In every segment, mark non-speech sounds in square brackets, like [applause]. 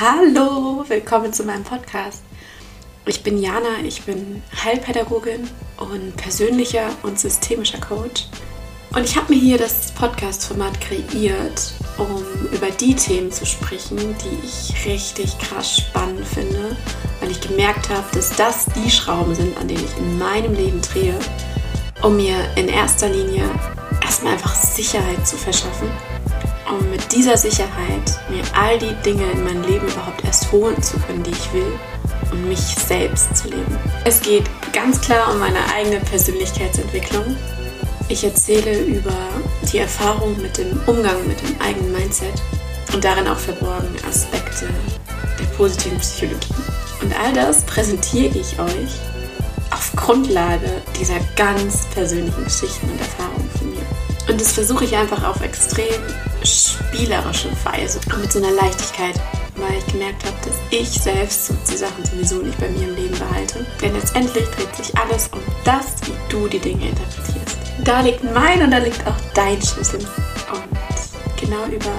Hallo, willkommen zu meinem Podcast. Ich bin Jana, ich bin Heilpädagogin und persönlicher und systemischer Coach. Und ich habe mir hier das Podcast-Format kreiert, um über die Themen zu sprechen, die ich richtig krass spannend finde, weil ich gemerkt habe, dass das die Schrauben sind, an denen ich in meinem Leben drehe, um mir in erster Linie erstmal einfach Sicherheit zu verschaffen um mit dieser Sicherheit mir all die Dinge in mein Leben überhaupt erst holen zu können, die ich will und mich selbst zu leben. Es geht ganz klar um meine eigene Persönlichkeitsentwicklung. Ich erzähle über die Erfahrung mit dem Umgang mit dem eigenen Mindset und darin auch verborgene Aspekte der positiven Psychologie. Und all das präsentiere ich euch auf Grundlage dieser ganz persönlichen Geschichten und Erfahrungen von mir. Und das versuche ich einfach auf extrem spielerische Weise und mit so einer Leichtigkeit, weil ich gemerkt habe, dass ich selbst die Sachen sowieso nicht bei mir im Leben behalte. Denn letztendlich dreht sich alles um das, wie du die Dinge interpretierst. Da liegt mein und da liegt auch dein Schlüssel. Und genau über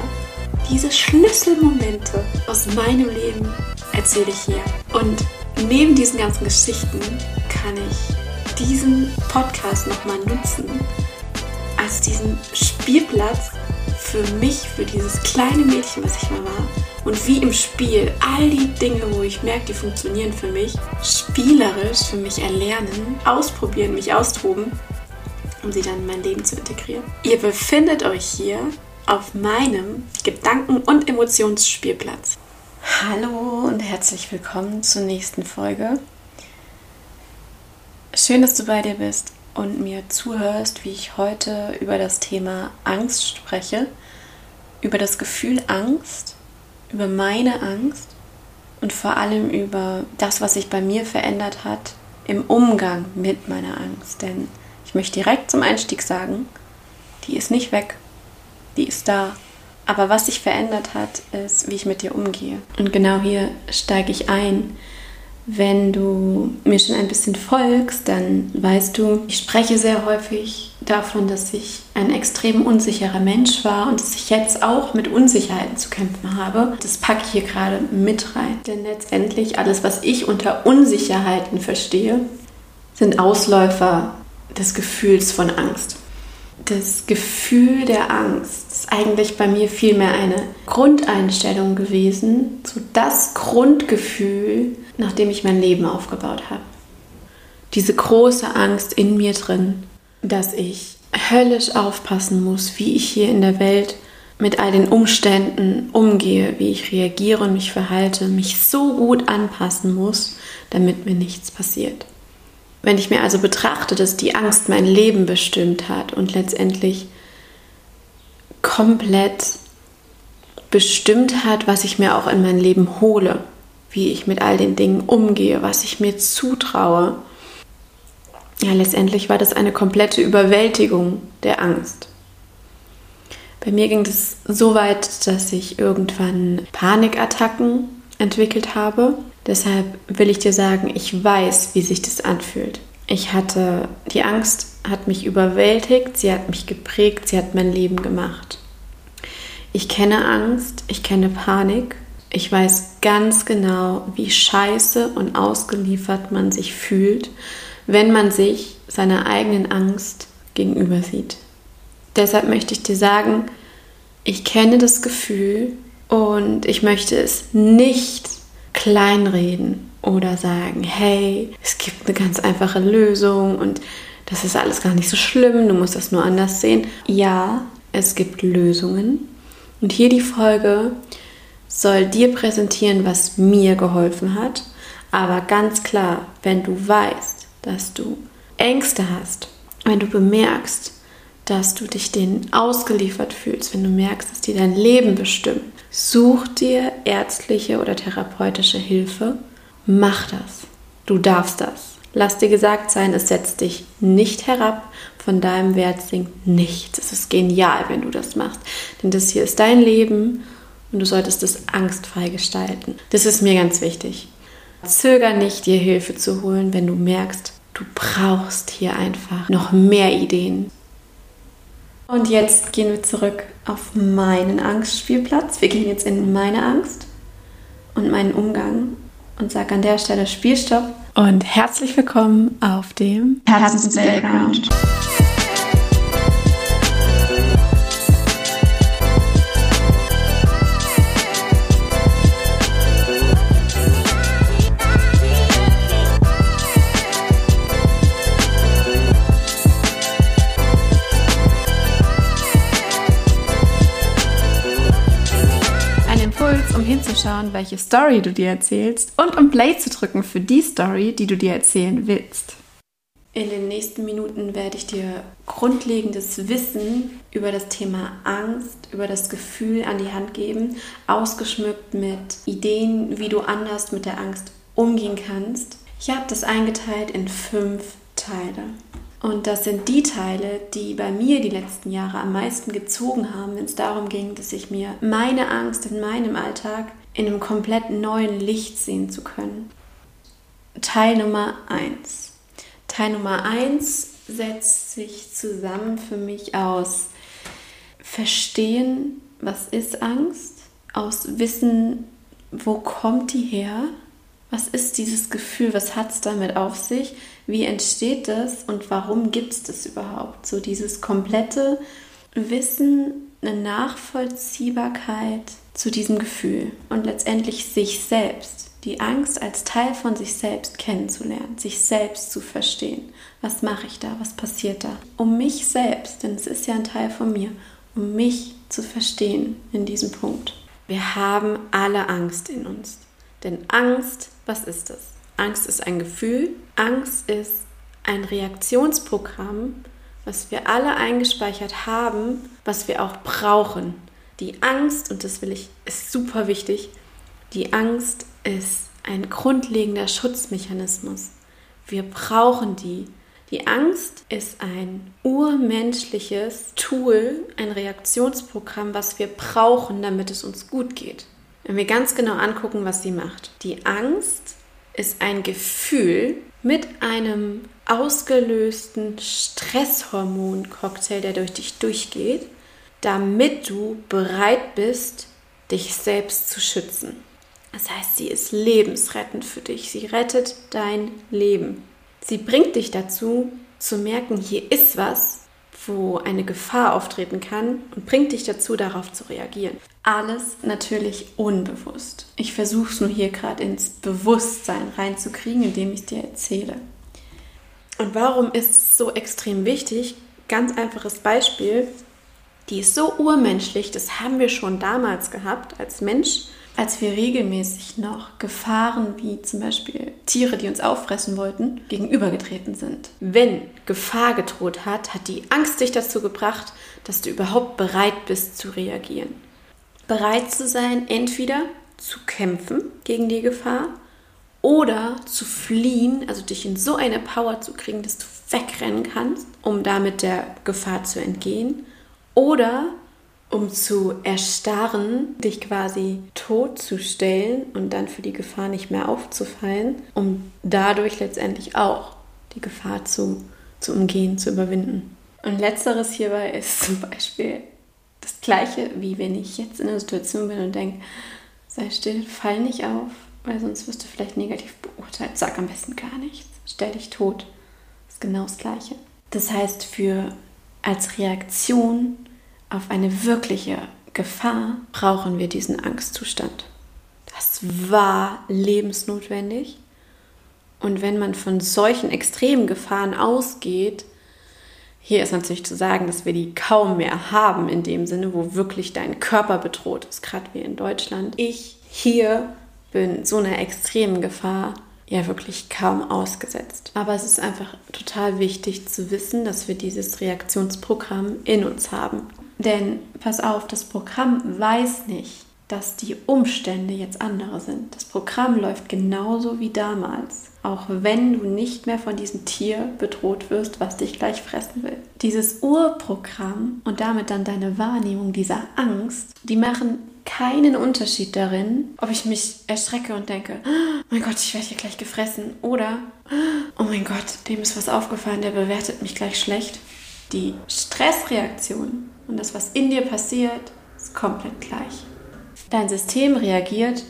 diese Schlüsselmomente aus meinem Leben erzähle ich hier. Und neben diesen ganzen Geschichten kann ich diesen Podcast nochmal nutzen, als diesen Spielplatz für mich, für dieses kleine Mädchen, was ich mal war. Und wie im Spiel all die Dinge, wo ich merke, die funktionieren für mich, spielerisch für mich erlernen, ausprobieren, mich austoben, um sie dann in mein Leben zu integrieren. Ihr befindet euch hier auf meinem Gedanken- und Emotionsspielplatz. Hallo und herzlich willkommen zur nächsten Folge. Schön, dass du bei dir bist und mir zuhörst, wie ich heute über das Thema Angst spreche, über das Gefühl Angst, über meine Angst und vor allem über das, was sich bei mir verändert hat im Umgang mit meiner Angst. Denn ich möchte direkt zum Einstieg sagen, die ist nicht weg, die ist da. Aber was sich verändert hat, ist, wie ich mit dir umgehe. Und genau hier steige ich ein wenn du mir schon ein bisschen folgst, dann weißt du, ich spreche sehr häufig davon, dass ich ein extrem unsicherer Mensch war und dass ich jetzt auch mit Unsicherheiten zu kämpfen habe. Das packe ich hier gerade mit rein. Denn letztendlich alles, was ich unter Unsicherheiten verstehe, sind Ausläufer des Gefühls von Angst das Gefühl der Angst ist eigentlich bei mir vielmehr eine Grundeinstellung gewesen, so das Grundgefühl, nachdem ich mein Leben aufgebaut habe. Diese große Angst in mir drin, dass ich höllisch aufpassen muss, wie ich hier in der Welt mit all den Umständen umgehe, wie ich reagiere und mich verhalte, mich so gut anpassen muss, damit mir nichts passiert. Wenn ich mir also betrachte, dass die Angst mein Leben bestimmt hat und letztendlich komplett bestimmt hat, was ich mir auch in mein Leben hole, wie ich mit all den Dingen umgehe, was ich mir zutraue. Ja, letztendlich war das eine komplette Überwältigung der Angst. Bei mir ging es so weit, dass ich irgendwann Panikattacken entwickelt habe Deshalb will ich dir sagen, ich weiß, wie sich das anfühlt. Ich hatte, die Angst hat mich überwältigt, sie hat mich geprägt, sie hat mein Leben gemacht. Ich kenne Angst, ich kenne Panik, ich weiß ganz genau, wie scheiße und ausgeliefert man sich fühlt, wenn man sich seiner eigenen Angst gegenüber sieht. Deshalb möchte ich dir sagen, ich kenne das Gefühl und ich möchte es nicht kleinreden oder sagen, hey, es gibt eine ganz einfache Lösung und das ist alles gar nicht so schlimm, du musst das nur anders sehen. Ja, es gibt Lösungen. Und hier die Folge soll dir präsentieren, was mir geholfen hat. Aber ganz klar, wenn du weißt, dass du Ängste hast, wenn du bemerkst, dass du dich denen ausgeliefert fühlst, wenn du merkst, dass die dein Leben bestimmen, such dir ärztliche oder therapeutische Hilfe. Mach das. Du darfst das. Lass dir gesagt sein, es setzt dich nicht herab. Von deinem Wert sinkt nichts. Es ist genial, wenn du das machst. Denn das hier ist dein Leben und du solltest es angstfrei gestalten. Das ist mir ganz wichtig. Zöger nicht, dir Hilfe zu holen, wenn du merkst, du brauchst hier einfach noch mehr Ideen. Und jetzt gehen wir zurück auf meinen Angstspielplatz. Wir gehen jetzt in meine Angst. und meinen Umgang und sage an der Stelle Spielstopp und herzlich willkommen auf dem Herzens Playground. Hinzuschauen, welche Story du dir erzählst und um Play zu drücken für die Story, die du dir erzählen willst. In den nächsten Minuten werde ich dir grundlegendes Wissen über das Thema Angst, über das Gefühl an die Hand geben, ausgeschmückt mit Ideen, wie du anders mit der Angst umgehen kannst. Ich habe das eingeteilt in fünf Teile. Und das sind die Teile, die bei mir die letzten Jahre am meisten gezogen haben, wenn es darum ging, dass ich mir meine Angst in meinem Alltag in einem komplett neuen Licht sehen zu können. Teil Nummer 1. Teil Nummer 1 setzt sich zusammen für mich aus Verstehen, was ist Angst, aus Wissen, wo kommt die her, was ist dieses Gefühl, was hat es damit auf sich, wie entsteht das und warum gibt es das überhaupt? So dieses komplette Wissen, eine Nachvollziehbarkeit zu diesem Gefühl und letztendlich sich selbst, die Angst als Teil von sich selbst kennenzulernen, sich selbst zu verstehen. Was mache ich da? Was passiert da? Um mich selbst, denn es ist ja ein Teil von mir, um mich zu verstehen in diesem Punkt. Wir haben alle Angst in uns. Denn Angst, was ist das? Angst ist ein Gefühl. Angst ist ein Reaktionsprogramm, was wir alle eingespeichert haben, was wir auch brauchen. Die Angst, und das will ich, ist super wichtig, die Angst ist ein grundlegender Schutzmechanismus. Wir brauchen die. Die Angst ist ein urmenschliches Tool, ein Reaktionsprogramm, was wir brauchen, damit es uns gut geht. Wenn wir ganz genau angucken, was sie macht. Die Angst ist ein Gefühl mit einem ausgelösten Stresshormon-Cocktail, der durch dich durchgeht, damit du bereit bist, dich selbst zu schützen. Das heißt, sie ist lebensrettend für dich. Sie rettet dein Leben. Sie bringt dich dazu, zu merken, hier ist was, wo eine Gefahr auftreten kann und bringt dich dazu, darauf zu reagieren. Alles natürlich unbewusst. Ich versuche es nur hier gerade ins Bewusstsein reinzukriegen, indem ich dir erzähle. Und warum ist es so extrem wichtig? Ganz einfaches Beispiel. Die ist so urmenschlich, das haben wir schon damals gehabt als Mensch als wir regelmäßig noch Gefahren wie zum Beispiel Tiere, die uns auffressen wollten, gegenübergetreten sind. Wenn Gefahr gedroht hat, hat die Angst dich dazu gebracht, dass du überhaupt bereit bist zu reagieren. Bereit zu sein, entweder zu kämpfen gegen die Gefahr oder zu fliehen, also dich in so eine Power zu kriegen, dass du wegrennen kannst, um damit der Gefahr zu entgehen. Oder um zu erstarren, dich quasi totzustellen und dann für die Gefahr nicht mehr aufzufallen, um dadurch letztendlich auch die Gefahr zu, zu umgehen, zu überwinden. Und letzteres hierbei ist zum Beispiel das gleiche, wie wenn ich jetzt in einer Situation bin und denke, sei still, fall nicht auf, weil sonst wirst du vielleicht negativ beurteilt. Sag am besten gar nichts, stell dich tot. Das ist genau das gleiche. Das heißt, für als Reaktion auf eine wirkliche Gefahr brauchen wir diesen Angstzustand. Das war lebensnotwendig. Und wenn man von solchen extremen Gefahren ausgeht, hier ist natürlich zu sagen, dass wir die kaum mehr haben in dem Sinne, wo wirklich dein Körper bedroht ist, gerade wie in Deutschland. Ich hier bin so einer extremen Gefahr ja wirklich kaum ausgesetzt. Aber es ist einfach total wichtig zu wissen, dass wir dieses Reaktionsprogramm in uns haben. Denn pass auf, das Programm weiß nicht, dass die Umstände jetzt andere sind. Das Programm läuft genauso wie damals, auch wenn du nicht mehr von diesem Tier bedroht wirst, was dich gleich fressen will. Dieses Urprogramm und damit dann deine Wahrnehmung dieser Angst, die machen keinen Unterschied darin, ob ich mich erschrecke und denke, oh mein Gott, ich werde hier gleich gefressen oder, oh mein Gott, dem ist was aufgefallen, der bewertet mich gleich schlecht. Die Stressreaktion und das, was in dir passiert, ist komplett gleich. Dein System reagiert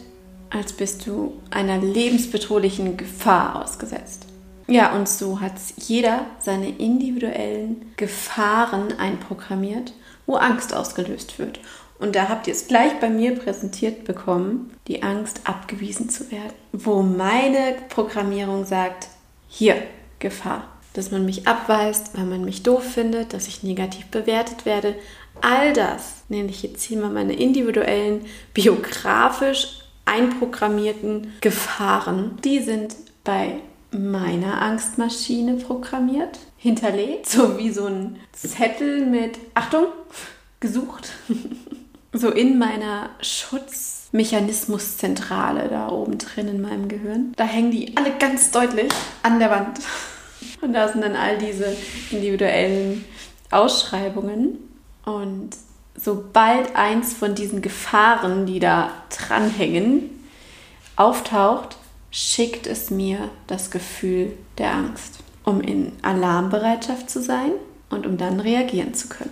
als bist du einer lebensbedrohlichen Gefahr ausgesetzt. Ja, und so hat jeder seine individuellen Gefahren einprogrammiert, wo Angst ausgelöst wird. Und da habt ihr es gleich bei mir präsentiert bekommen, die Angst abgewiesen zu werden. Wo meine Programmierung sagt, hier, Gefahr. Dass man mich abweist, weil man mich doof findet, dass ich negativ bewertet werde. All das nenne ich jetzt hier mal meine individuellen, biografisch einprogrammierten Gefahren. Die sind bei meiner Angstmaschine programmiert, hinterlegt, so wie so ein Zettel mit Achtung, gesucht. [laughs] so in meiner Schutzmechanismuszentrale da oben drin in meinem Gehirn. Da hängen die alle ganz deutlich an der Wand. [laughs] Und da sind dann all diese individuellen Ausschreibungen. Und sobald eins von diesen Gefahren, die da dranhängen, auftaucht, schickt es mir das Gefühl der Angst, um in Alarmbereitschaft zu sein und um dann reagieren zu können.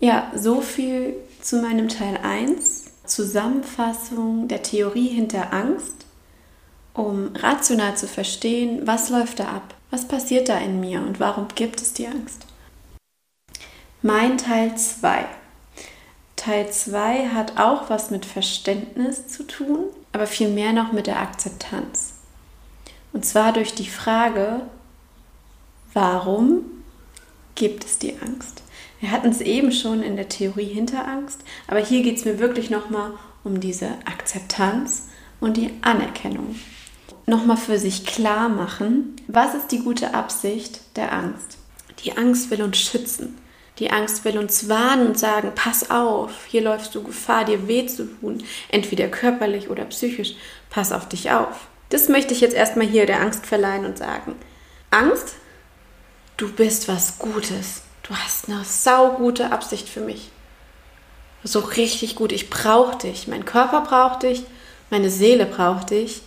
Ja, so viel zu meinem Teil 1, Zusammenfassung der Theorie hinter Angst, um rational zu verstehen, was läuft da ab, was passiert da in mir und warum gibt es die Angst. Mein Teil 2. Teil 2 hat auch was mit Verständnis zu tun, aber vielmehr noch mit der Akzeptanz. Und zwar durch die Frage, warum gibt es die Angst? Wir hatten es eben schon in der Theorie hinter Angst, aber hier geht es mir wirklich nochmal um diese Akzeptanz und die Anerkennung. Nochmal für sich klar machen, was ist die gute Absicht der Angst? Die Angst will uns schützen. Die Angst will uns warnen und sagen, pass auf, hier läufst du Gefahr, dir weh zu tun, entweder körperlich oder psychisch. Pass auf dich auf. Das möchte ich jetzt erstmal hier der Angst verleihen und sagen. Angst, du bist was Gutes du hast eine saugute Absicht für mich. So richtig gut. Ich brauche dich. Mein Körper braucht dich. Meine Seele braucht dich.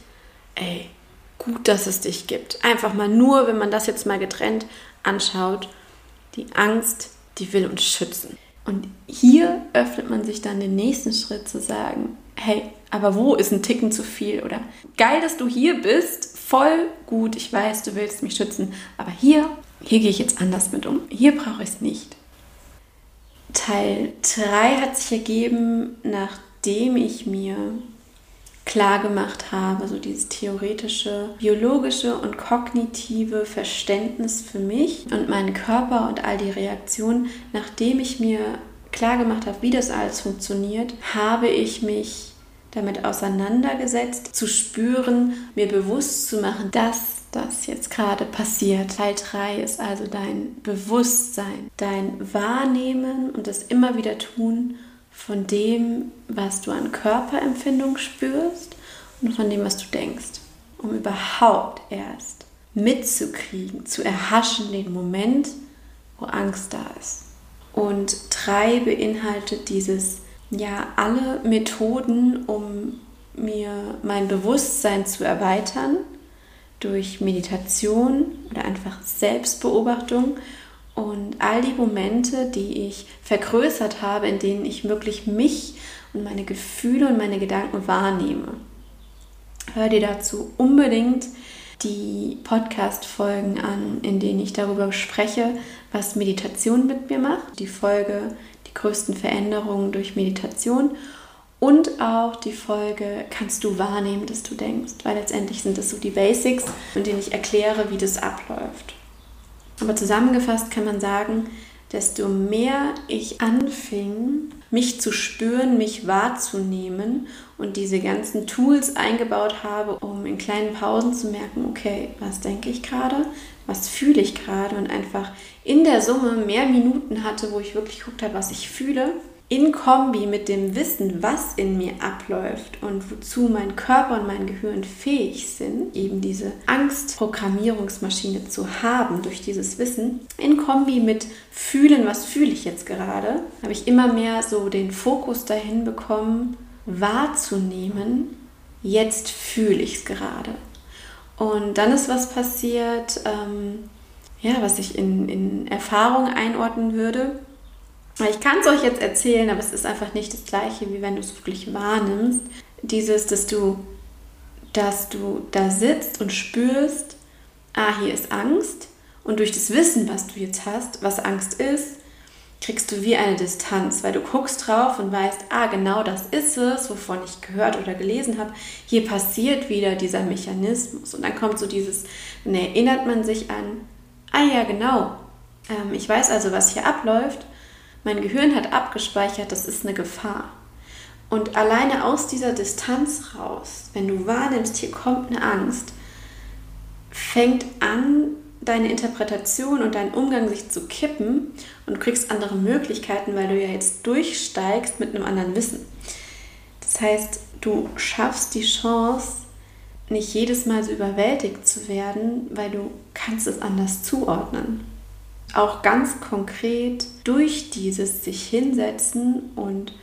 Ey, gut, dass es dich gibt. Einfach mal nur, wenn man das jetzt mal getrennt anschaut. Die Angst, die will uns schützen. Und hier öffnet man sich dann den nächsten Schritt zu sagen, hey, aber wo ist ein Ticken zu viel? Oder geil, dass du hier bist, voll gut, ich weiß, du willst mich schützen, aber hier hier gehe ich jetzt anders mit um. Hier brauche ich es nicht. Teil 3 hat sich ergeben, nachdem ich mir klar gemacht habe, so dieses theoretische, biologische und kognitive Verständnis für mich und meinen Körper und all die Reaktionen, nachdem ich mir klar gemacht habe, wie das alles funktioniert, habe ich mich damit auseinandergesetzt, zu spüren, mir bewusst zu machen, dass das jetzt gerade passiert. Teil 3 ist also dein Bewusstsein, dein Wahrnehmen und das immer wieder tun von dem, was du an Körperempfindung spürst und von dem, was du denkst, um überhaupt erst mitzukriegen, zu erhaschen den Moment, wo Angst da ist. Und 3 beinhaltet dieses, ja, alle Methoden, um mir mein Bewusstsein zu erweitern durch Meditation oder einfach Selbstbeobachtung und all die Momente, die ich vergrößert habe, in denen ich wirklich mich und meine Gefühle und meine Gedanken wahrnehme. Hör dir dazu unbedingt die Podcast-Folgen an, in denen ich darüber spreche, was Meditation mit mir macht. Die Folge Die größten Veränderungen durch Meditation und auch die Folge kannst du wahrnehmen, dass du denkst, weil letztendlich sind das so die Basics, in denen ich erkläre, wie das abläuft. Aber zusammengefasst kann man sagen, desto mehr ich anfing, mich zu spüren, mich wahrzunehmen und diese ganzen Tools eingebaut habe, um in kleinen Pausen zu merken, okay, was denke ich gerade, was fühle ich gerade und einfach in der Summe mehr Minuten hatte, wo ich wirklich geguckt habe, was ich fühle in Kombi mit dem Wissen, was in mir abläuft und wozu mein Körper und mein Gehirn fähig sind, eben diese Angstprogrammierungsmaschine zu haben durch dieses Wissen, in Kombi mit fühlen, was fühle ich jetzt gerade, habe ich immer mehr so den Fokus dahin bekommen, wahrzunehmen, jetzt fühle ich es gerade. Und dann ist was passiert, ähm, ja, was ich in, in Erfahrung einordnen würde ich kann es euch jetzt erzählen, aber es ist einfach nicht das gleiche, wie wenn du es wirklich wahrnimmst. Dieses, dass du dass du da sitzt und spürst, ah, hier ist Angst. Und durch das Wissen, was du jetzt hast, was Angst ist, kriegst du wie eine Distanz, weil du guckst drauf und weißt, ah, genau das ist es, wovon ich gehört oder gelesen habe. Hier passiert wieder dieser Mechanismus. Und dann kommt so dieses, dann erinnert man sich an, ah ja, genau, ähm, ich weiß also, was hier abläuft. Mein Gehirn hat abgespeichert, das ist eine Gefahr. Und alleine aus dieser Distanz raus, wenn du wahrnimmst, hier kommt eine Angst, fängt an, deine Interpretation und dein Umgang sich zu kippen und du kriegst andere Möglichkeiten, weil du ja jetzt durchsteigst mit einem anderen Wissen. Das heißt, du schaffst die Chance, nicht jedes Mal so überwältigt zu werden, weil du kannst es anders zuordnen. Auch ganz konkret durch dieses sich hinsetzen und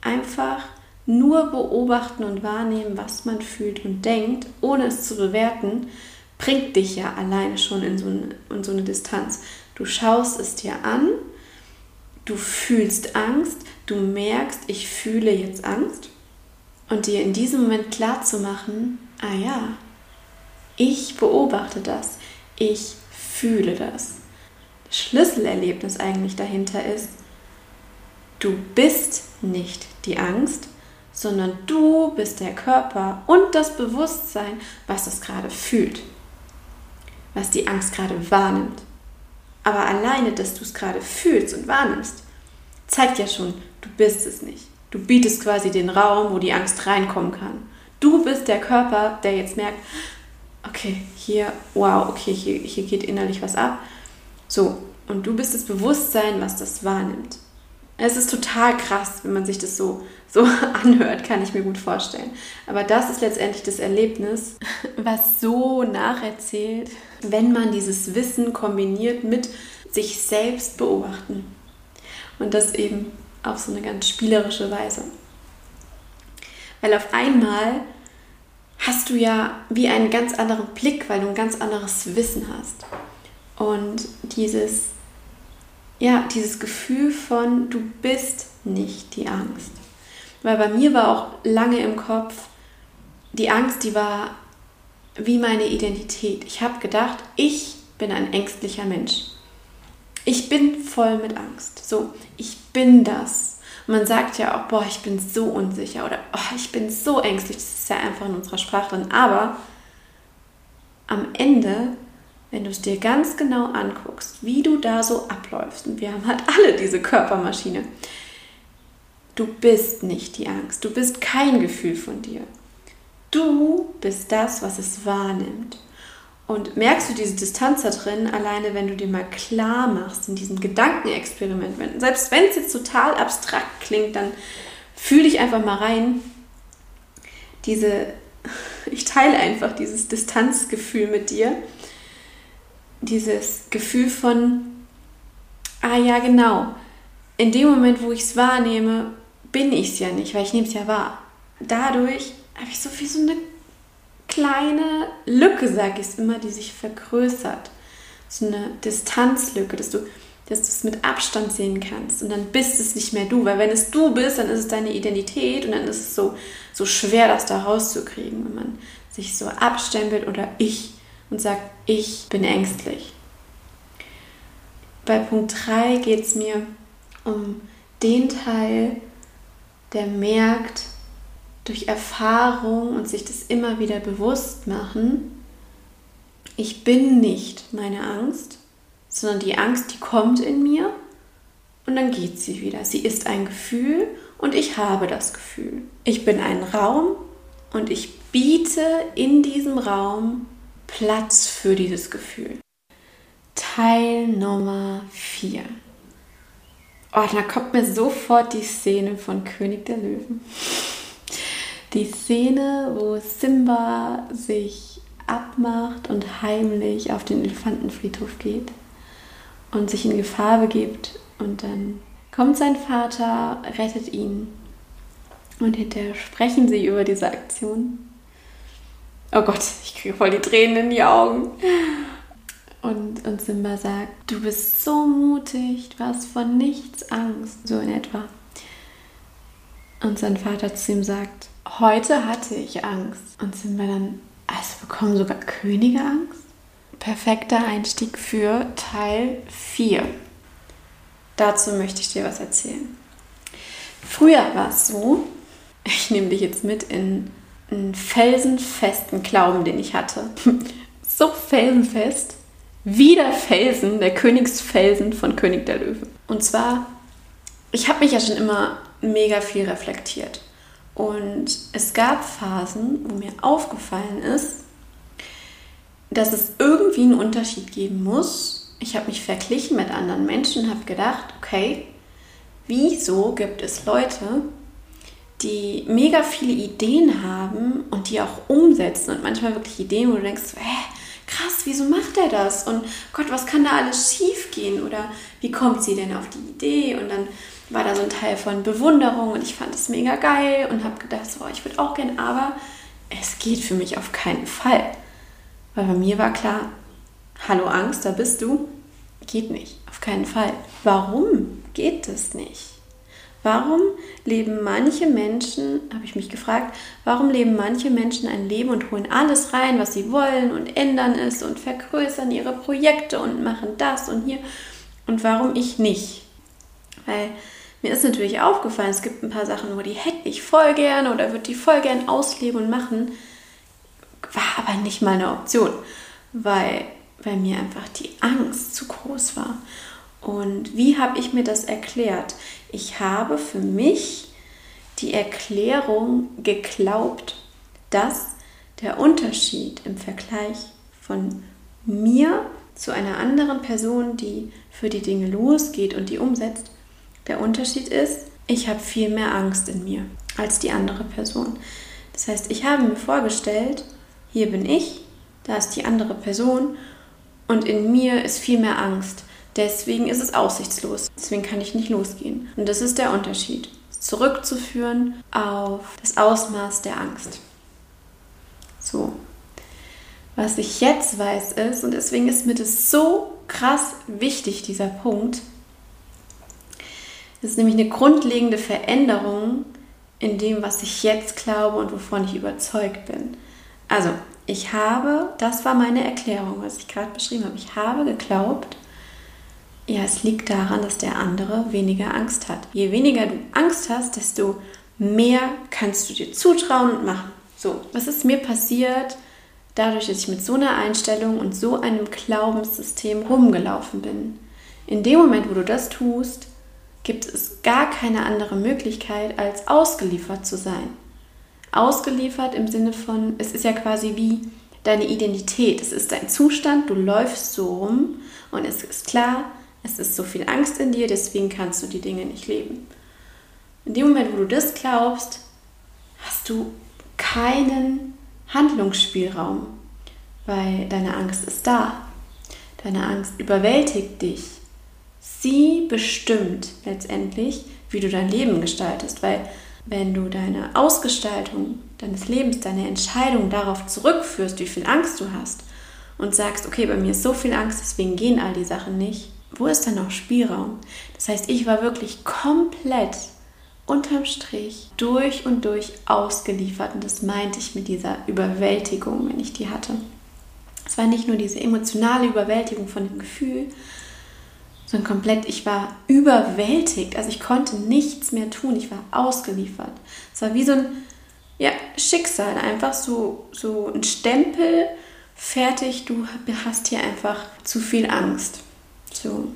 einfach nur beobachten und wahrnehmen, was man fühlt und denkt, ohne es zu bewerten, bringt dich ja alleine schon in so eine, in so eine Distanz. Du schaust es dir an, du fühlst Angst, du merkst, ich fühle jetzt Angst und dir in diesem Moment klar zu machen, ah ja, ich beobachte das, ich fühle das. Das Schlüsselerlebnis eigentlich dahinter ist, du bist nicht die Angst, sondern du bist der Körper und das Bewusstsein, was es gerade fühlt was die Angst gerade wahrnimmt. Aber alleine, dass du es gerade fühlst und wahrnimmst, zeigt ja schon, du bist es nicht. Du bietest quasi den Raum, wo die Angst reinkommen kann. Du bist der Körper, der jetzt merkt, okay, hier, wow, okay, hier, hier geht innerlich was ab. So, und du bist das Bewusstsein, was das wahrnimmt. Es ist total krass, wenn man sich das so, so [laughs] anhört, kann ich mir gut vorstellen. Aber das ist letztendlich das Erlebnis, [laughs] was so nacherzählt, wenn man dieses Wissen kombiniert mit sich selbst beobachten. Und das eben auf so eine ganz spielerische Weise. Weil auf einmal hast du ja wie einen ganz anderen Blick, weil du ein ganz anderes Wissen hast. Und dieses ja, dieses Gefühl von, du bist nicht die Angst. Weil bei mir war auch lange im Kopf, die Angst, die war wie meine Identität. Ich habe gedacht, ich bin ein ängstlicher Mensch. Ich bin voll mit Angst. So, ich bin das. Man sagt ja auch, boah, ich bin so unsicher oder oh, ich bin so ängstlich. Das ist ja einfach in unserer Sprache drin. Aber am Ende wenn du es dir ganz genau anguckst, wie du da so abläufst, und wir haben halt alle diese Körpermaschine, du bist nicht die Angst, du bist kein Gefühl von dir. Du bist das, was es wahrnimmt. Und merkst du diese Distanz da drin, alleine wenn du dir mal klar machst in diesem Gedankenexperiment, selbst wenn es jetzt total abstrakt klingt, dann fühl dich einfach mal rein. Diese, [laughs] ich teile einfach dieses Distanzgefühl mit dir dieses Gefühl von, ah ja, genau, in dem Moment, wo ich es wahrnehme, bin ich es ja nicht, weil ich nehme es ja wahr. Dadurch habe ich so viel so eine kleine Lücke, sage ich es immer, die sich vergrößert. So eine Distanzlücke, dass du dass du es mit Abstand sehen kannst und dann bist es nicht mehr du, weil wenn es du bist, dann ist es deine Identität und dann ist es so, so schwer, das da rauszukriegen, wenn man sich so abstempelt oder ich und sagt, ich bin ängstlich. Bei Punkt 3 geht es mir um den Teil, der merkt, durch Erfahrung und sich das immer wieder bewusst machen, ich bin nicht meine Angst, sondern die Angst, die kommt in mir und dann geht sie wieder. Sie ist ein Gefühl und ich habe das Gefühl. Ich bin ein Raum und ich biete in diesem Raum Platz für dieses Gefühl. Teil Nummer 4. Oh, da kommt mir sofort die Szene von König der Löwen. Die Szene, wo Simba sich abmacht und heimlich auf den Elefantenfriedhof geht und sich in Gefahr begibt und dann kommt sein Vater, rettet ihn und hinterher sprechen sie über diese Aktion Oh Gott, ich kriege voll die Tränen in die Augen. Und, und Simba sagt, du bist so mutig, du hast vor nichts Angst, so in etwa. Und sein Vater zu ihm sagt, heute hatte ich Angst. Und wir dann, also bekommen sogar Könige Angst? Perfekter Einstieg für Teil 4. Dazu möchte ich dir was erzählen. Früher war es so, [laughs] ich nehme dich jetzt mit in einen felsenfesten Glauben, den ich hatte. [laughs] so felsenfest wie der Felsen, der Königsfelsen von König der Löwen. Und zwar, ich habe mich ja schon immer mega viel reflektiert. Und es gab Phasen, wo mir aufgefallen ist, dass es irgendwie einen Unterschied geben muss. Ich habe mich verglichen mit anderen Menschen, habe gedacht, okay, wieso gibt es Leute, die mega viele Ideen haben und die auch umsetzen und manchmal wirklich Ideen, wo du denkst, hä, krass, wieso macht er das? Und Gott, was kann da alles schief gehen? Oder wie kommt sie denn auf die Idee? Und dann war da so ein Teil von Bewunderung und ich fand es mega geil und habe gedacht, so, ich würde auch gern, aber es geht für mich auf keinen Fall. Weil bei mir war klar, hallo Angst, da bist du. Geht nicht, auf keinen Fall. Warum geht es nicht? Warum leben manche Menschen, habe ich mich gefragt, warum leben manche Menschen ein Leben und holen alles rein, was sie wollen und ändern es und vergrößern ihre Projekte und machen das und hier und warum ich nicht? Weil mir ist natürlich aufgefallen, es gibt ein paar Sachen, wo die hätte ich voll gerne oder würde die voll gern ausleben und machen, war aber nicht mal eine Option, weil bei mir einfach die Angst zu groß war. Und wie habe ich mir das erklärt? Ich habe für mich die Erklärung geglaubt, dass der Unterschied im Vergleich von mir zu einer anderen Person, die für die Dinge losgeht und die umsetzt, der Unterschied ist, ich habe viel mehr Angst in mir als die andere Person. Das heißt, ich habe mir vorgestellt, hier bin ich, da ist die andere Person und in mir ist viel mehr Angst. Deswegen ist es aussichtslos. Deswegen kann ich nicht losgehen. Und das ist der Unterschied. Zurückzuführen auf das Ausmaß der Angst. So. Was ich jetzt weiß ist, und deswegen ist mir das so krass wichtig, dieser Punkt, das ist nämlich eine grundlegende Veränderung in dem, was ich jetzt glaube und wovon ich überzeugt bin. Also, ich habe, das war meine Erklärung, was ich gerade beschrieben habe. Ich habe geglaubt, ja, es liegt daran, dass der andere weniger Angst hat. Je weniger du Angst hast, desto mehr kannst du dir zutrauen und machen. So, was ist mir passiert, dadurch, dass ich mit so einer Einstellung und so einem Glaubenssystem rumgelaufen bin? In dem Moment, wo du das tust, gibt es gar keine andere Möglichkeit, als ausgeliefert zu sein. Ausgeliefert im Sinne von, es ist ja quasi wie deine Identität, es ist dein Zustand, du läufst so rum und es ist klar, es ist so viel Angst in dir, deswegen kannst du die Dinge nicht leben. In dem Moment, wo du das glaubst, hast du keinen Handlungsspielraum, weil deine Angst ist da. Deine Angst überwältigt dich. Sie bestimmt letztendlich, wie du dein Leben gestaltest, weil wenn du deine Ausgestaltung deines Lebens, deine Entscheidung darauf zurückführst, wie viel Angst du hast und sagst, okay, bei mir ist so viel Angst, deswegen gehen all die Sachen nicht, wo ist da noch Spielraum? Das heißt, ich war wirklich komplett unterm Strich durch und durch ausgeliefert und das meinte ich mit dieser Überwältigung, wenn ich die hatte. Es war nicht nur diese emotionale Überwältigung von dem Gefühl, sondern komplett, ich war überwältigt. Also ich konnte nichts mehr tun, ich war ausgeliefert. Es war wie so ein ja, Schicksal, einfach so, so ein Stempel, fertig, du hast hier einfach zu viel Angst. So,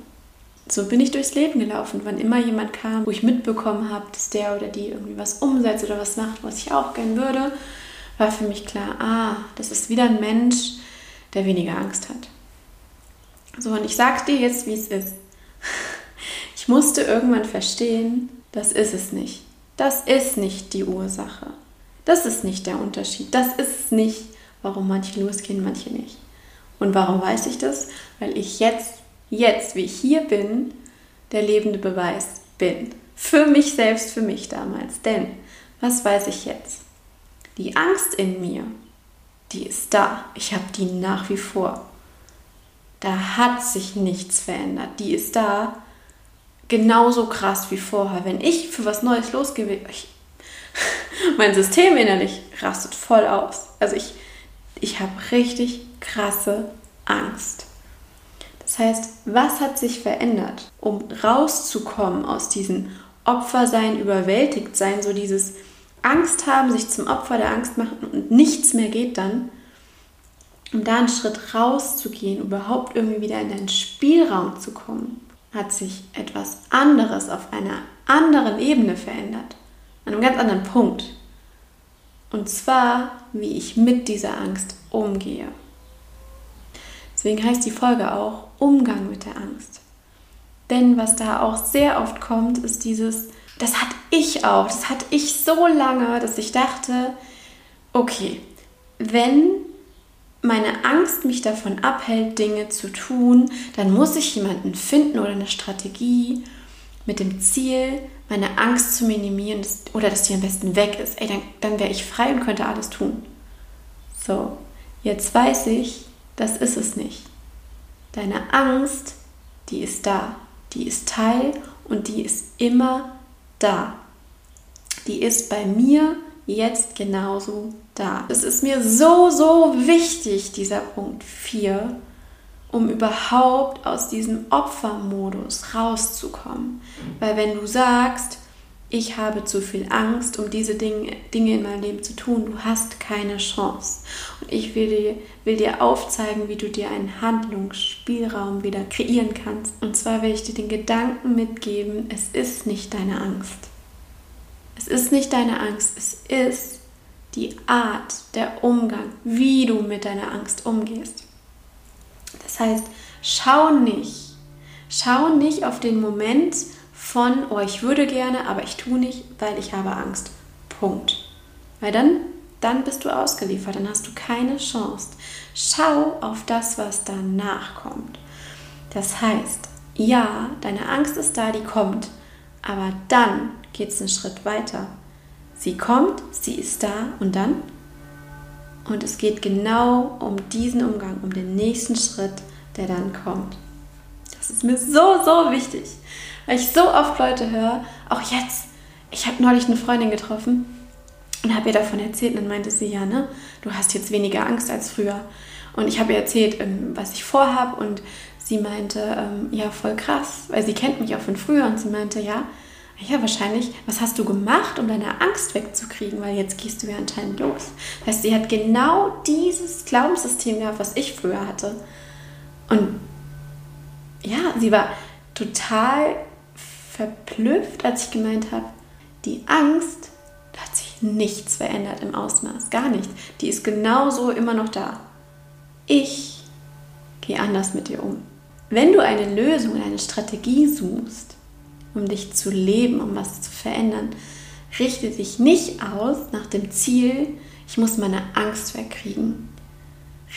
so bin ich durchs Leben gelaufen. Wann immer jemand kam, wo ich mitbekommen habe, dass der oder die irgendwie was umsetzt oder was macht, was ich auch gern würde, war für mich klar, ah, das ist wieder ein Mensch, der weniger Angst hat. So, und ich sag dir jetzt, wie es ist. [laughs] Ich musste irgendwann verstehen, das ist es nicht. Das ist nicht die Ursache. Das ist nicht der Unterschied. Das ist nicht, warum manche losgehen, manche nicht. Und warum weiß ich das? Weil ich jetzt jetzt, wie ich hier bin, der lebende Beweis bin. Für mich selbst, für mich damals. Denn, was weiß ich jetzt? Die Angst in mir, die ist da. Ich habe die nach wie vor. Da hat sich nichts verändert. Die ist da genauso krass wie vorher. Wenn ich für was Neues losgehe, [laughs] mein System innerlich rastet voll aus. Also ich, ich habe richtig krasse Angst. Das heißt, was hat sich verändert, um rauszukommen aus diesem Opfersein, überwältigt sein, so dieses Angst haben, sich zum Opfer der Angst machen und nichts mehr geht dann, um da einen Schritt rauszugehen, überhaupt irgendwie wieder in deinen Spielraum zu kommen, hat sich etwas anderes auf einer anderen Ebene verändert. An einem ganz anderen Punkt. Und zwar, wie ich mit dieser Angst umgehe. Deswegen heißt die Folge auch Umgang mit der Angst. Denn was da auch sehr oft kommt, ist dieses, das hatte ich auch, das hatte ich so lange, dass ich dachte, okay, wenn meine Angst mich davon abhält, Dinge zu tun, dann muss ich jemanden finden oder eine Strategie mit dem Ziel, meine Angst zu minimieren oder dass die am besten weg ist. Ey, dann, dann wäre ich frei und könnte alles tun. So, jetzt weiß ich, das ist es nicht. Deine Angst, die ist da. Die ist Teil und die ist immer da. Die ist bei mir jetzt genauso da. Es ist mir so, so wichtig, dieser Punkt 4, um überhaupt aus diesem Opfermodus rauszukommen. Weil wenn du sagst, ich habe zu viel Angst, um diese Dinge, Dinge in meinem Leben zu tun. Du hast keine Chance. Und ich will dir, will dir aufzeigen, wie du dir einen Handlungsspielraum wieder kreieren kannst. Und zwar will ich dir den Gedanken mitgeben, es ist nicht deine Angst. Es ist nicht deine Angst, es ist die Art, der Umgang, wie du mit deiner Angst umgehst. Das heißt, schau nicht, schau nicht auf den Moment, von, oh, ich würde gerne, aber ich tue nicht, weil ich habe Angst. Punkt. Weil dann, dann bist du ausgeliefert, dann hast du keine Chance. Schau auf das, was danach kommt. Das heißt, ja, deine Angst ist da, die kommt, aber dann geht es einen Schritt weiter. Sie kommt, sie ist da und dann? Und es geht genau um diesen Umgang, um den nächsten Schritt, der dann kommt. Das ist mir so, so wichtig. Weil ich so oft Leute höre, auch jetzt. Ich habe neulich eine Freundin getroffen und habe ihr davon erzählt und dann meinte sie, ja, ne, du hast jetzt weniger Angst als früher. Und ich habe ihr erzählt, ähm, was ich vorhabe und sie meinte, ähm, ja, voll krass, weil sie kennt mich auch von früher und sie meinte, ja, ja, wahrscheinlich, was hast du gemacht, um deine Angst wegzukriegen? Weil jetzt gehst du ja anscheinend los. Das heißt, sie hat genau dieses Glaubenssystem gehabt, was ich früher hatte. Und ja, sie war total verblüfft, als ich gemeint habe, die Angst, da hat sich nichts verändert im Ausmaß, gar nicht. Die ist genauso immer noch da. Ich gehe anders mit dir um. Wenn du eine Lösung, eine Strategie suchst, um dich zu leben, um was zu verändern, richte dich nicht aus nach dem Ziel, ich muss meine Angst wegkriegen.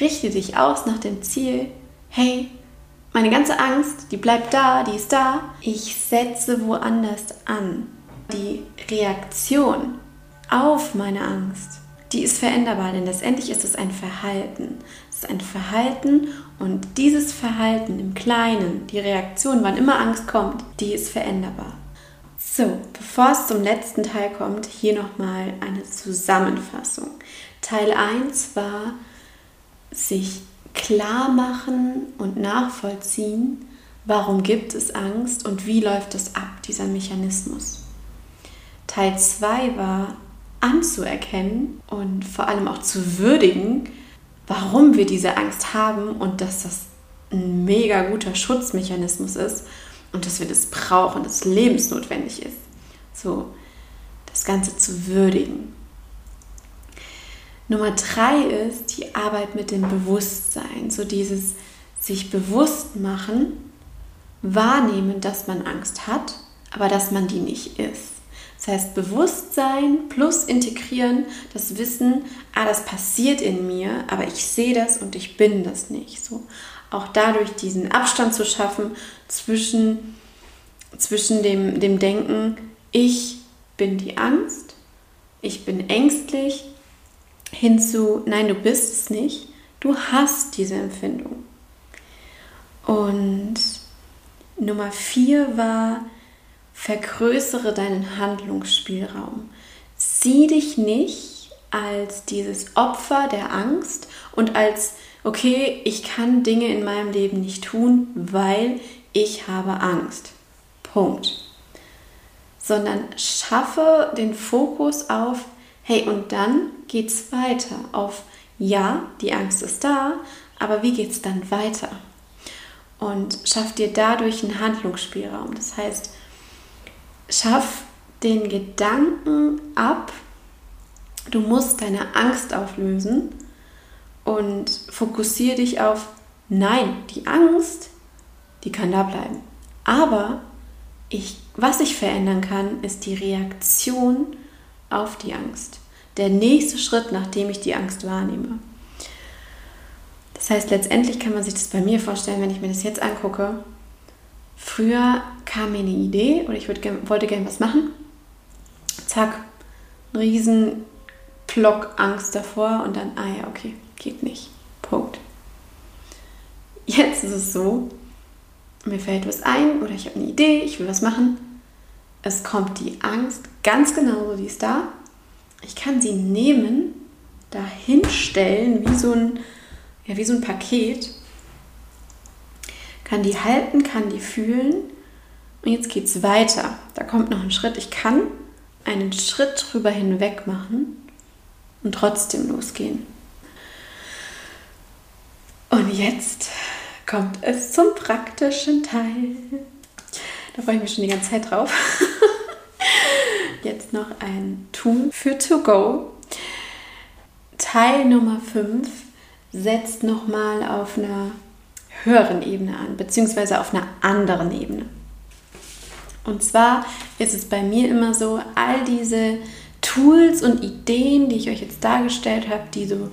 Richte dich aus nach dem Ziel, hey, meine ganze Angst, die bleibt da, die ist da. Ich setze woanders an. Die Reaktion auf meine Angst, die ist veränderbar, denn letztendlich ist es ein Verhalten. Es ist ein Verhalten und dieses Verhalten im Kleinen, die Reaktion, wann immer Angst kommt, die ist veränderbar. So, bevor es zum letzten Teil kommt, hier nochmal eine Zusammenfassung. Teil 1 war, sich klar machen und nachvollziehen, warum gibt es Angst und wie läuft es ab, dieser Mechanismus. Teil 2 war anzuerkennen und vor allem auch zu würdigen, warum wir diese Angst haben und dass das ein mega guter Schutzmechanismus ist und dass wir das brauchen, dass es lebensnotwendig ist. So, das Ganze zu würdigen. Nummer drei ist die Arbeit mit dem Bewusstsein, so dieses sich bewusst machen, wahrnehmen, dass man Angst hat, aber dass man die nicht ist. Das heißt, Bewusstsein plus integrieren, das Wissen, ah, das passiert in mir, aber ich sehe das und ich bin das nicht. So, auch dadurch diesen Abstand zu schaffen zwischen, zwischen dem, dem Denken, ich bin die Angst, ich bin ängstlich hinzu, nein, du bist es nicht, du hast diese Empfindung. Und Nummer vier war, vergrößere deinen Handlungsspielraum. sieh dich nicht als dieses Opfer der Angst und als, okay, ich kann Dinge in meinem Leben nicht tun, weil ich habe Angst. Punkt. Sondern schaffe den Fokus auf, hey, und dann geht's weiter. Auf, ja, die Angst ist da, aber wie geht's dann weiter? Und schaff dir dadurch einen Handlungsspielraum. Das heißt, schaff den Gedanken ab, du musst deine Angst auflösen und fokussiere dich auf, nein, die Angst, die kann da bleiben. Aber ich, was ich verändern kann, ist die Reaktion auf die Angst. Der nächste Schritt, nachdem ich die Angst wahrnehme. Das heißt, letztendlich kann man sich das bei mir vorstellen, wenn ich mir das jetzt angucke. Früher kam mir eine Idee oder ich würd, wollte gerne was machen. Zack, ein riesen Block Angst davor und dann, ah ja, okay, geht nicht. Punkt. Jetzt ist es so, mir fällt was ein oder ich habe eine Idee, ich will was machen. Es kommt die Angst ganz genauso, die ist da. Ich kann sie nehmen, dahinstellen, wie so ein, ja, wie so ein Paket. Kann die halten, kann die fühlen. Und jetzt geht es weiter. Da kommt noch ein Schritt. Ich kann einen Schritt drüber hinweg machen und trotzdem losgehen. Und jetzt kommt es zum praktischen Teil. Da freue ich mich schon die ganze Zeit drauf. [laughs] Jetzt noch ein Tool für To Go. Teil Nummer 5 setzt nochmal auf einer höheren Ebene an, beziehungsweise auf einer anderen Ebene. Und zwar ist es bei mir immer so, all diese Tools und Ideen, die ich euch jetzt dargestellt habe, die so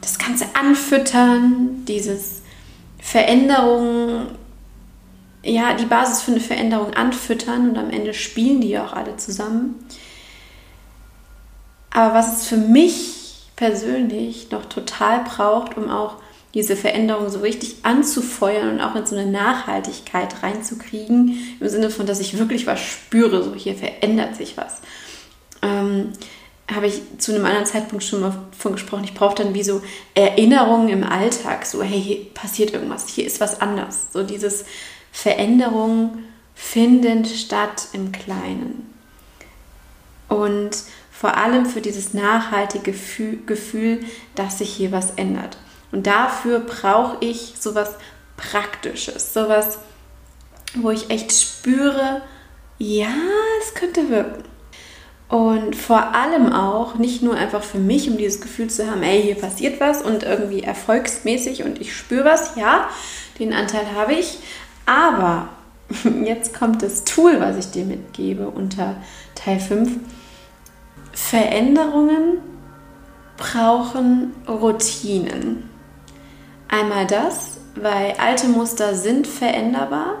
das Ganze anfüttern, dieses Veränderungen, ja, die Basis für eine Veränderung anfüttern und am Ende spielen die ja auch alle zusammen. Aber was es für mich persönlich noch total braucht, um auch diese Veränderung so richtig anzufeuern und auch in so eine Nachhaltigkeit reinzukriegen, im Sinne von, dass ich wirklich was spüre, so hier verändert sich was. Ähm, habe ich zu einem anderen Zeitpunkt schon mal von gesprochen. Ich brauche dann wie so Erinnerungen im Alltag, so hey, hier passiert irgendwas, hier ist was anders. So dieses Veränderung finden statt im Kleinen. Und vor allem für dieses nachhaltige Gefühl, dass sich hier was ändert. Und dafür brauche ich sowas Praktisches, sowas, wo ich echt spüre, ja, es könnte wirken. Und vor allem auch nicht nur einfach für mich, um dieses Gefühl zu haben, ey, hier passiert was und irgendwie erfolgsmäßig und ich spüre was, ja, den Anteil habe ich. Aber [laughs] jetzt kommt das Tool, was ich dir mitgebe unter Teil 5. Veränderungen brauchen Routinen. Einmal das, weil alte Muster sind veränderbar,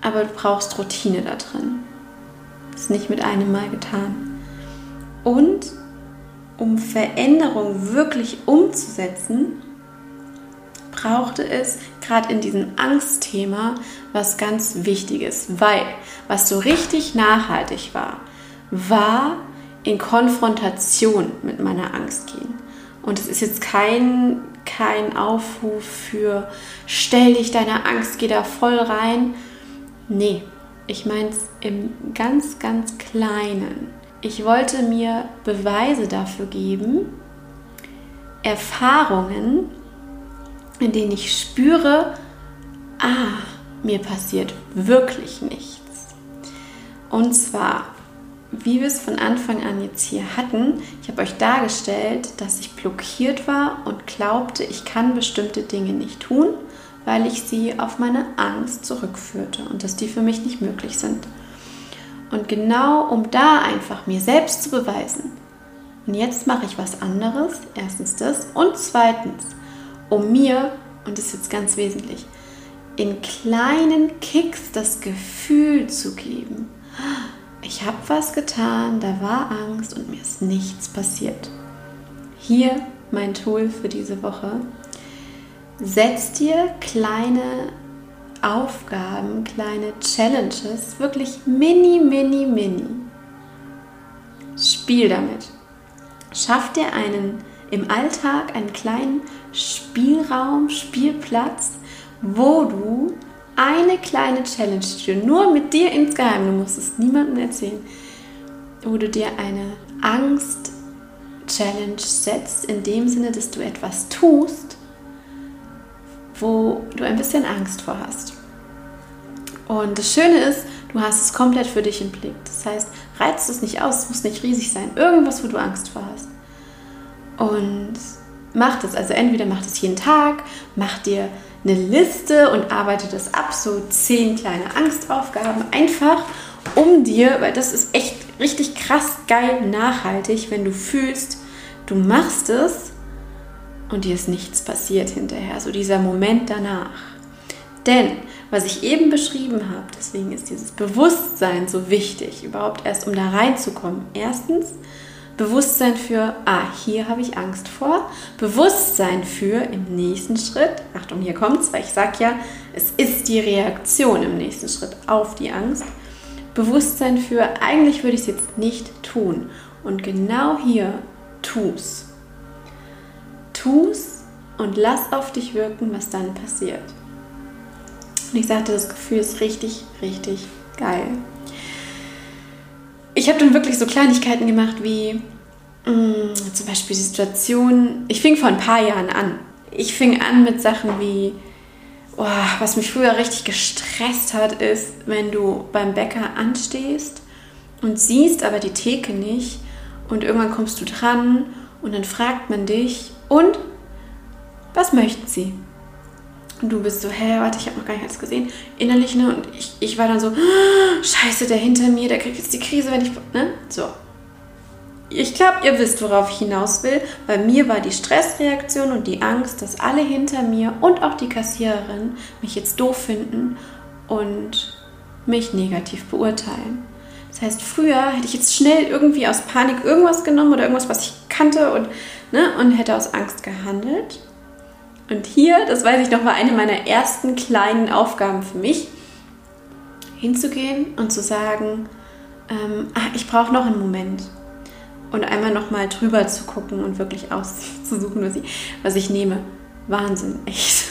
aber du brauchst Routine da drin ist nicht mit einem Mal getan. Und um Veränderung wirklich umzusetzen, brauchte es gerade in diesem Angstthema was ganz Wichtiges, weil was so richtig nachhaltig war, war in Konfrontation mit meiner Angst gehen. Und es ist jetzt kein, kein Aufruf für stell dich deiner Angst, geh da voll rein. Nee, ich meine es im ganz, ganz Kleinen. Ich wollte mir Beweise dafür geben, Erfahrungen, in denen ich spüre, ah, mir passiert wirklich nichts. Und zwar, wie wir es von Anfang an jetzt hier hatten, ich habe euch dargestellt, dass ich blockiert war und glaubte, ich kann bestimmte Dinge nicht tun weil ich sie auf meine Angst zurückführte und dass die für mich nicht möglich sind. Und genau um da einfach mir selbst zu beweisen, und jetzt mache ich was anderes, erstens das, und zweitens, um mir, und das ist jetzt ganz wesentlich, in kleinen Kicks das Gefühl zu geben, ich habe was getan, da war Angst und mir ist nichts passiert. Hier mein Tool für diese Woche. Setz dir kleine Aufgaben, kleine Challenges, wirklich mini, mini, mini. Spiel damit. Schaff dir einen im Alltag einen kleinen Spielraum, Spielplatz, wo du eine kleine Challenge, du nur mit dir insgeheim, du musst es niemandem erzählen, wo du dir eine Angst-Challenge setzt, in dem Sinne, dass du etwas tust, wo du ein bisschen Angst vor hast. Und das Schöne ist, du hast es komplett für dich im Blick. Das heißt, reizt es nicht aus, es muss nicht riesig sein. Irgendwas, wo du Angst vor hast. Und mach das. Also entweder mach das jeden Tag, mach dir eine Liste und arbeite das ab, so zehn kleine Angstaufgaben, einfach um dir, weil das ist echt richtig krass geil nachhaltig, wenn du fühlst, du machst es und dir ist nichts passiert hinterher, so dieser Moment danach. Denn, was ich eben beschrieben habe, deswegen ist dieses Bewusstsein so wichtig, überhaupt erst um da reinzukommen. Erstens, Bewusstsein für, ah, hier habe ich Angst vor. Bewusstsein für im nächsten Schritt, Achtung, hier kommt es, weil ich sage ja, es ist die Reaktion im nächsten Schritt auf die Angst. Bewusstsein für, eigentlich würde ich es jetzt nicht tun. Und genau hier, tu's. Tu's und lass auf dich wirken, was dann passiert. Und ich sagte, das Gefühl ist richtig, richtig geil. Ich habe dann wirklich so Kleinigkeiten gemacht wie mh, mm, zum Beispiel die Situation, ich fing vor ein paar Jahren an. Ich fing an mit Sachen wie, oh, was mich früher richtig gestresst hat, ist, wenn du beim Bäcker anstehst und siehst aber die Theke nicht und irgendwann kommst du dran und dann fragt man dich, und was möchten sie? Und du bist so, hä, warte, ich habe noch gar nicht alles gesehen. Innerlich, ne? Und ich, ich war dann so, oh, scheiße, der hinter mir, der kriegt jetzt die Krise, wenn ich, ne? So. Ich glaube, ihr wisst, worauf ich hinaus will. Bei mir war die Stressreaktion und die Angst, dass alle hinter mir und auch die Kassiererin mich jetzt doof finden und mich negativ beurteilen. Das heißt, früher hätte ich jetzt schnell irgendwie aus Panik irgendwas genommen oder irgendwas, was ich kannte und, ne, und hätte aus Angst gehandelt. Und hier, das weiß ich noch, war eine meiner ersten kleinen Aufgaben für mich, hinzugehen und zu sagen, ähm, ach, ich brauche noch einen Moment. Und einmal nochmal drüber zu gucken und wirklich auszusuchen, was ich, was ich nehme. Wahnsinn, echt.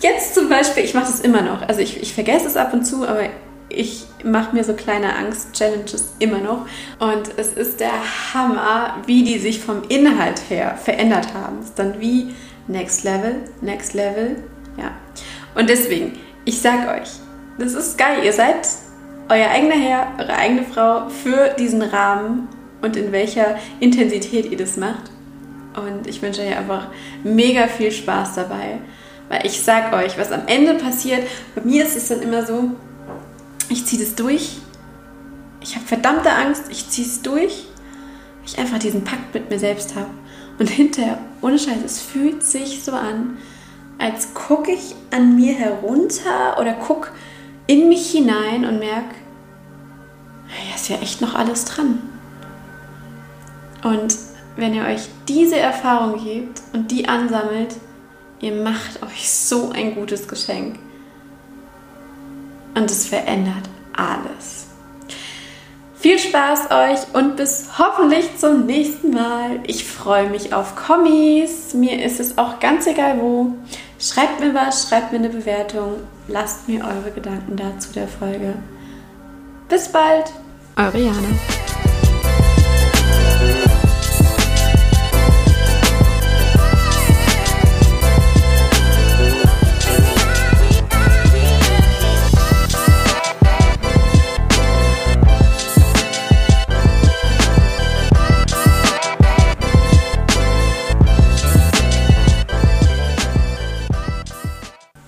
Jetzt zum Beispiel, ich mache das immer noch. Also ich, ich vergesse es ab und zu, aber ich mache mir so kleine Angst-Challenges immer noch. Und es ist der Hammer, wie die sich vom Inhalt her verändert haben. Es ist dann wie Next Level, Next Level. Ja. Und deswegen, ich sag euch, das ist geil. Ihr seid euer eigener Herr, eure eigene Frau für diesen Rahmen und in welcher Intensität ihr das macht. Und ich wünsche euch einfach mega viel Spaß dabei. Weil ich sag euch, was am Ende passiert, bei mir ist es dann immer so, ich ziehe das durch. Ich habe verdammte Angst, ich ziehe es durch. Ich einfach diesen Pakt mit mir selbst habe. Und hinterher, ohne Scheiß, es fühlt sich so an, als gucke ich an mir herunter oder gucke in mich hinein und merke, ja, ist ja echt noch alles dran. Und wenn ihr euch diese Erfahrung gebt und die ansammelt, ihr macht euch so ein gutes Geschenk. Und es verändert alles. Viel Spaß euch und bis hoffentlich zum nächsten Mal. Ich freue mich auf Kommis. Mir ist es auch ganz egal wo. Schreibt mir was, schreibt mir eine Bewertung. Lasst mir eure Gedanken dazu der Folge. Bis bald. Eure Jana.